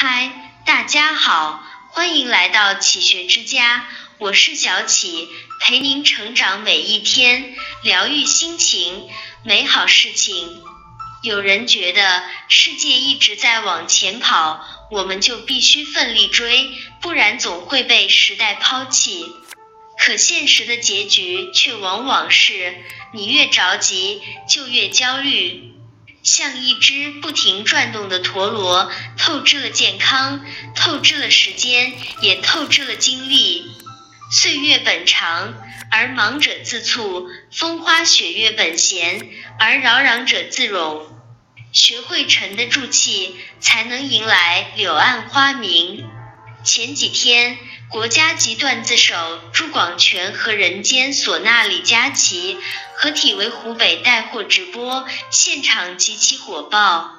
嗨，大家好，欢迎来到启学之家，我是小启，陪您成长每一天，疗愈心情，美好事情。有人觉得世界一直在往前跑，我们就必须奋力追，不然总会被时代抛弃。可现实的结局却往往是，你越着急就越焦虑，像一只不停转动的陀螺，透支了健康，透支了时间，也透支了精力。岁月本长，而忙者自促；风花雪月本闲，而扰攘者自冗。学会沉得住气，才能迎来柳暗花明。前几天。国家级段子手朱广权和人间唢呐李佳琦合体为湖北带货直播，现场极其火爆。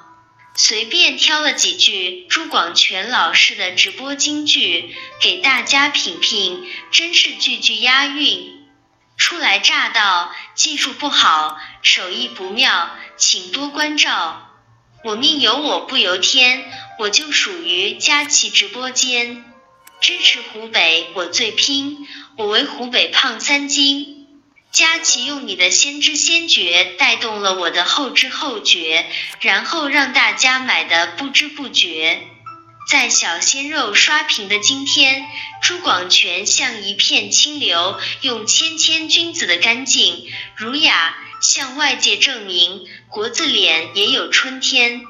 随便挑了几句朱广权老师的直播金句给大家品品，真是句句押韵。初来乍到，技术不好，手艺不妙，请多关照。我命由我不由天，我就属于佳琦直播间。支持湖北，我最拼，我为湖北胖三斤。佳琪用你的先知先觉带动了我的后知后觉，然后让大家买的不知不觉。在小鲜肉刷屏的今天，朱广权像一片清流，用谦谦君子的干净儒雅向外界证明国字脸也有春天。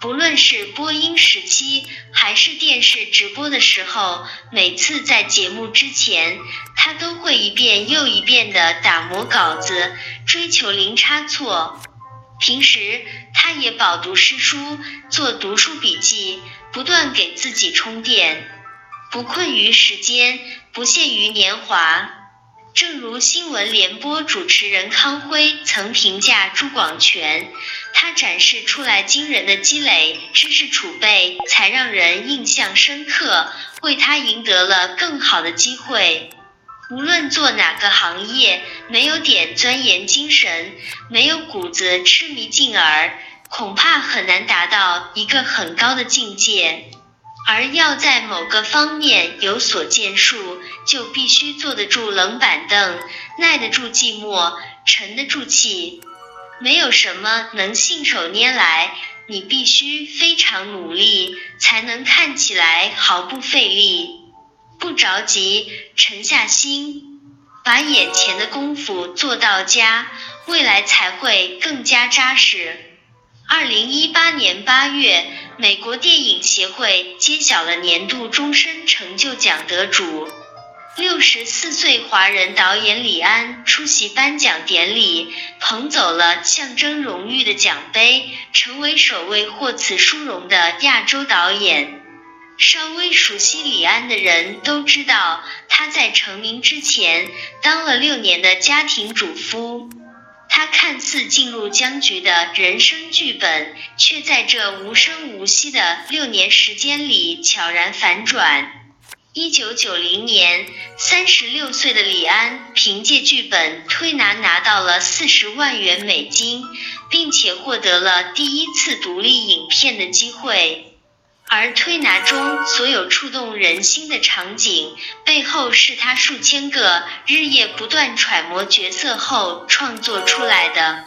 不论是播音时期，还是电视直播的时候，每次在节目之前，他都会一遍又一遍的打磨稿子，追求零差错。平时他也饱读诗书，做读书笔记，不断给自己充电，不困于时间，不限于年华。正如新闻联播主持人康辉曾评价朱广权，他展示出来惊人的积累知识储备，才让人印象深刻，为他赢得了更好的机会。无论做哪个行业，没有点钻研精神，没有股子痴迷进而，恐怕很难达到一个很高的境界。而要在某个方面有所建树，就必须坐得住冷板凳，耐得住寂寞，沉得住气。没有什么能信手拈来，你必须非常努力，才能看起来毫不费力。不着急，沉下心，把眼前的功夫做到家，未来才会更加扎实。二零一八年八月，美国电影协会揭晓了年度终身成就奖得主。六十四岁华人导演李安出席颁奖典礼，捧走了象征荣誉的奖杯，成为首位获此殊荣的亚洲导演。稍微熟悉李安的人都知道，他在成名之前当了六年的家庭主妇。他看似进入僵局的人生剧本，却在这无声无息的六年时间里悄然反转。一九九零年，三十六岁的李安凭借剧本《推拿》拿到了四十万元美金，并且获得了第一次独立影片的机会。而推拿中所有触动人心的场景，背后是他数千个日夜不断揣摩角色后创作出来的。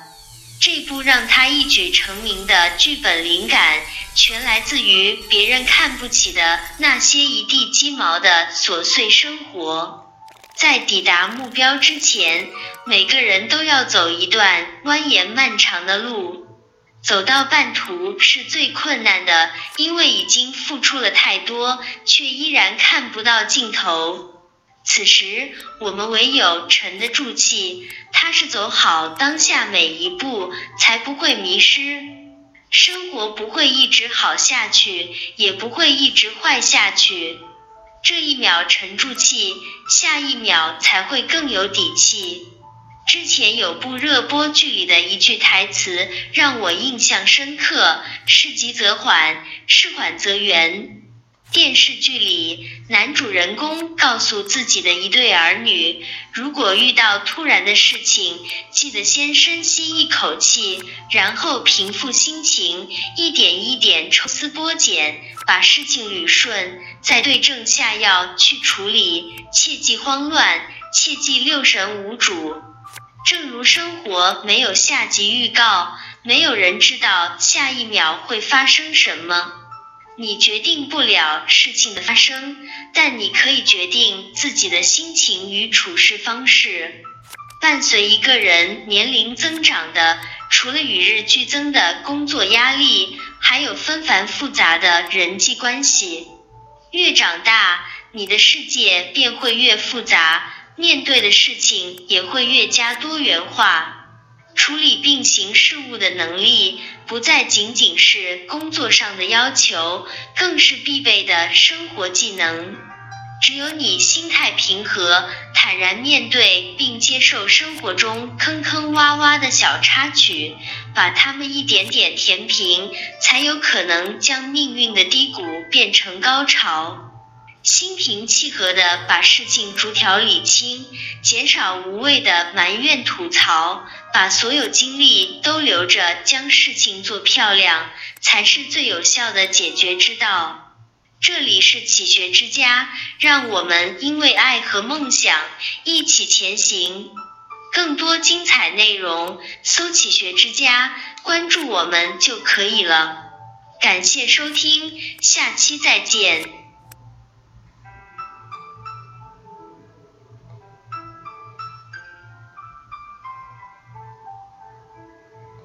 这部让他一举成名的剧本灵感，全来自于别人看不起的那些一地鸡毛的琐碎生活。在抵达目标之前，每个人都要走一段蜿蜒漫长的路。走到半途是最困难的，因为已经付出了太多，却依然看不到尽头。此时，我们唯有沉得住气，踏实走好当下每一步，才不会迷失。生活不会一直好下去，也不会一直坏下去。这一秒沉住气，下一秒才会更有底气。之前有部热播剧里的一句台词让我印象深刻：事急则缓，事缓则圆。电视剧里，男主人公告诉自己的一对儿女，如果遇到突然的事情，记得先深吸一口气，然后平复心情，一点一点抽丝剥茧，把事情捋顺，再对症下药去处理，切忌慌乱，切忌六神无主。正如生活没有下集预告，没有人知道下一秒会发生什么。你决定不了事情的发生，但你可以决定自己的心情与处事方式。伴随一个人年龄增长的，除了与日俱增的工作压力，还有纷繁复杂的人际关系。越长大，你的世界便会越复杂，面对的事情也会越加多元化。处理并行事务的能力，不再仅仅是工作上的要求，更是必备的生活技能。只有你心态平和，坦然面对并接受生活中坑坑洼洼的小插曲，把它们一点点填平，才有可能将命运的低谷变成高潮。心平气和的把事情逐条理清，减少无谓的埋怨吐槽，把所有精力都留着将事情做漂亮，才是最有效的解决之道。这里是启学之家，让我们因为爱和梦想一起前行。更多精彩内容，搜“启学之家”，关注我们就可以了。感谢收听，下期再见。